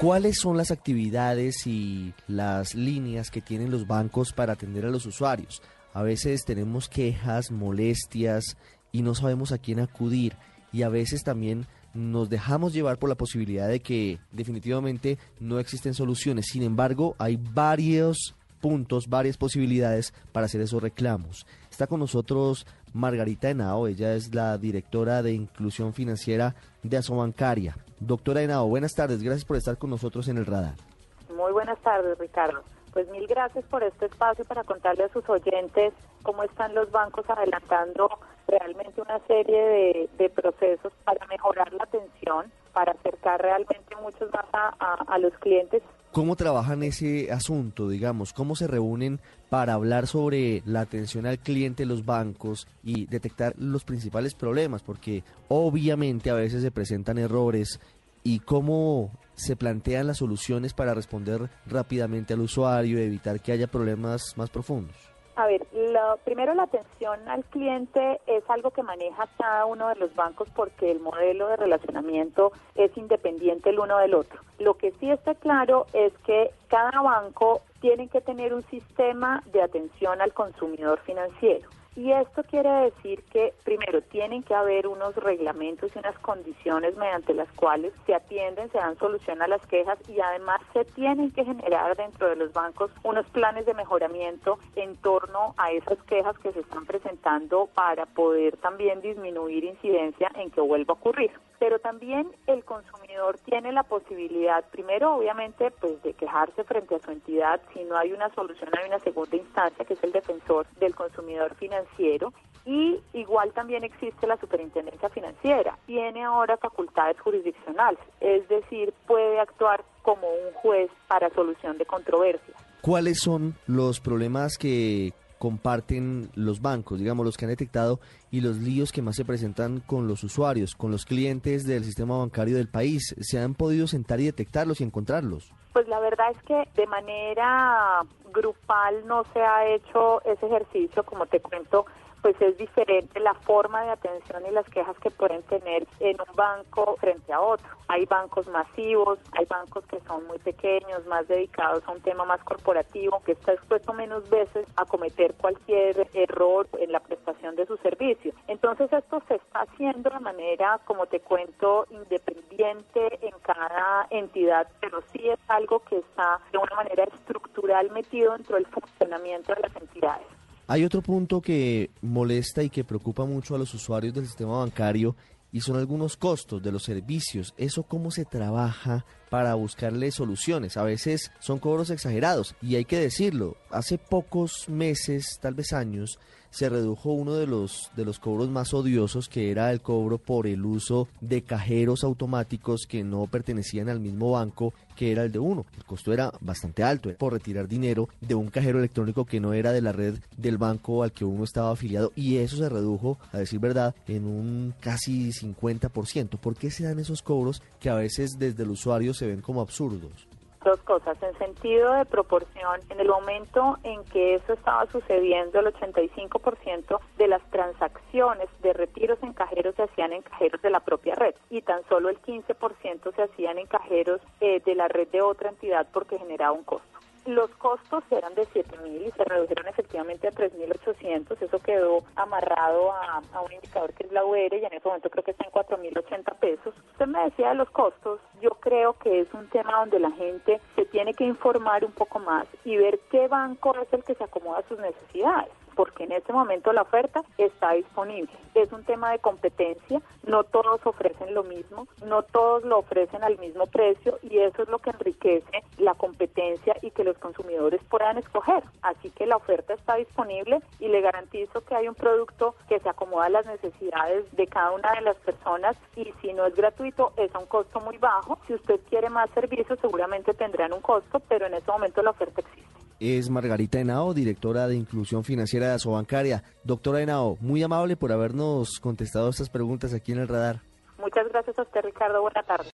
¿Cuáles son las actividades y las líneas que tienen los bancos para atender a los usuarios? A veces tenemos quejas, molestias y no sabemos a quién acudir y a veces también nos dejamos llevar por la posibilidad de que definitivamente no existen soluciones. Sin embargo, hay varios puntos, varias posibilidades para hacer esos reclamos. Está con nosotros Margarita Henao, ella es la directora de Inclusión Financiera de Asobancaria. Doctora Henao, buenas tardes, gracias por estar con nosotros en el radar. Muy buenas tardes, Ricardo. Pues mil gracias por este espacio para contarle a sus oyentes cómo están los bancos adelantando realmente una serie de, de procesos para mejorar la atención, para acercar realmente muchos más a, los clientes ¿Cómo trabajan ese asunto, digamos? ¿Cómo se reúnen para hablar sobre la atención al cliente los bancos y detectar los principales problemas? Porque obviamente a veces se presentan errores y cómo se plantean las soluciones para responder rápidamente al usuario y evitar que haya problemas más profundos. A ver, lo, primero la atención al cliente es algo que maneja cada uno de los bancos porque el modelo de relacionamiento es independiente el uno del otro. Lo que sí está claro es que cada banco tiene que tener un sistema de atención al consumidor financiero. Y esto quiere decir que, primero, tienen que haber unos reglamentos y unas condiciones mediante las cuales se atienden, se dan solución a las quejas y además se tienen que generar dentro de los bancos unos planes de mejoramiento en torno a esas quejas que se están presentando para poder también disminuir incidencia en que vuelva a ocurrir pero también el consumidor tiene la posibilidad, primero obviamente, pues de quejarse frente a su entidad, si no hay una solución hay una segunda instancia que es el defensor del consumidor financiero. Y igual también existe la superintendencia financiera, tiene ahora facultades jurisdiccionales, es decir, puede actuar como un juez para solución de controversias. ¿Cuáles son los problemas que comparten los bancos, digamos, los que han detectado y los líos que más se presentan con los usuarios, con los clientes del sistema bancario del país? ¿Se han podido sentar y detectarlos y encontrarlos? Pues la verdad es que de manera grupal no se ha hecho ese ejercicio, como te cuento, pues es diferente la forma de atención y las quejas que pueden tener en un banco frente a otro. Hay bancos masivos, hay bancos que son muy pequeños, más dedicados a un tema más corporativo, que está expuesto menos veces a cometer cualquier error en la prestación de su servicio. Entonces esto se está haciendo de manera, como te cuento, independiente en cada entidad, pero sí es algo que está de una manera estructural metido dentro del funcionamiento de las entidades. Hay otro punto que molesta y que preocupa mucho a los usuarios del sistema bancario y son algunos costos de los servicios. ¿Eso cómo se trabaja para buscarle soluciones? A veces son cobros exagerados y hay que decirlo. Hace pocos meses, tal vez años, se redujo uno de los, de los cobros más odiosos, que era el cobro por el uso de cajeros automáticos que no pertenecían al mismo banco que era el de uno. El costo era bastante alto por retirar dinero de un cajero electrónico que no era de la red del banco al que uno estaba afiliado y eso se redujo, a decir verdad, en un casi 50%. ¿Por qué se dan esos cobros que a veces desde el usuario se ven como absurdos? dos cosas. En sentido de proporción, en el momento en que eso estaba sucediendo, el 85% de las transacciones de retiros en cajeros se hacían en cajeros de la propia red y tan solo el 15% se hacían en cajeros eh, de la red de otra entidad porque generaba un costo. Los costos eran de 7.000 y se redujeron efectivamente a 3.800. Eso quedó amarrado a, un indicador que es la UR y en ese momento creo que está en 4.080 pesos. Usted me decía de los costos. Yo creo que es un tema donde la gente se tiene que informar un poco más y ver qué banco es el que se acomoda a sus necesidades porque en este momento la oferta está disponible. Es un tema de competencia, no todos ofrecen lo mismo, no todos lo ofrecen al mismo precio y eso es lo que enriquece la competencia y que los consumidores puedan escoger. Así que la oferta está disponible y le garantizo que hay un producto que se acomoda a las necesidades de cada una de las personas y si no es gratuito es a un costo muy bajo. Si usted quiere más servicios seguramente tendrán un costo, pero en este momento la oferta existe es Margarita Henao, directora de Inclusión Financiera de Asobancaria. Doctora Henao, muy amable por habernos contestado estas preguntas aquí en el radar. Muchas gracias a usted, Ricardo. Buena tarde.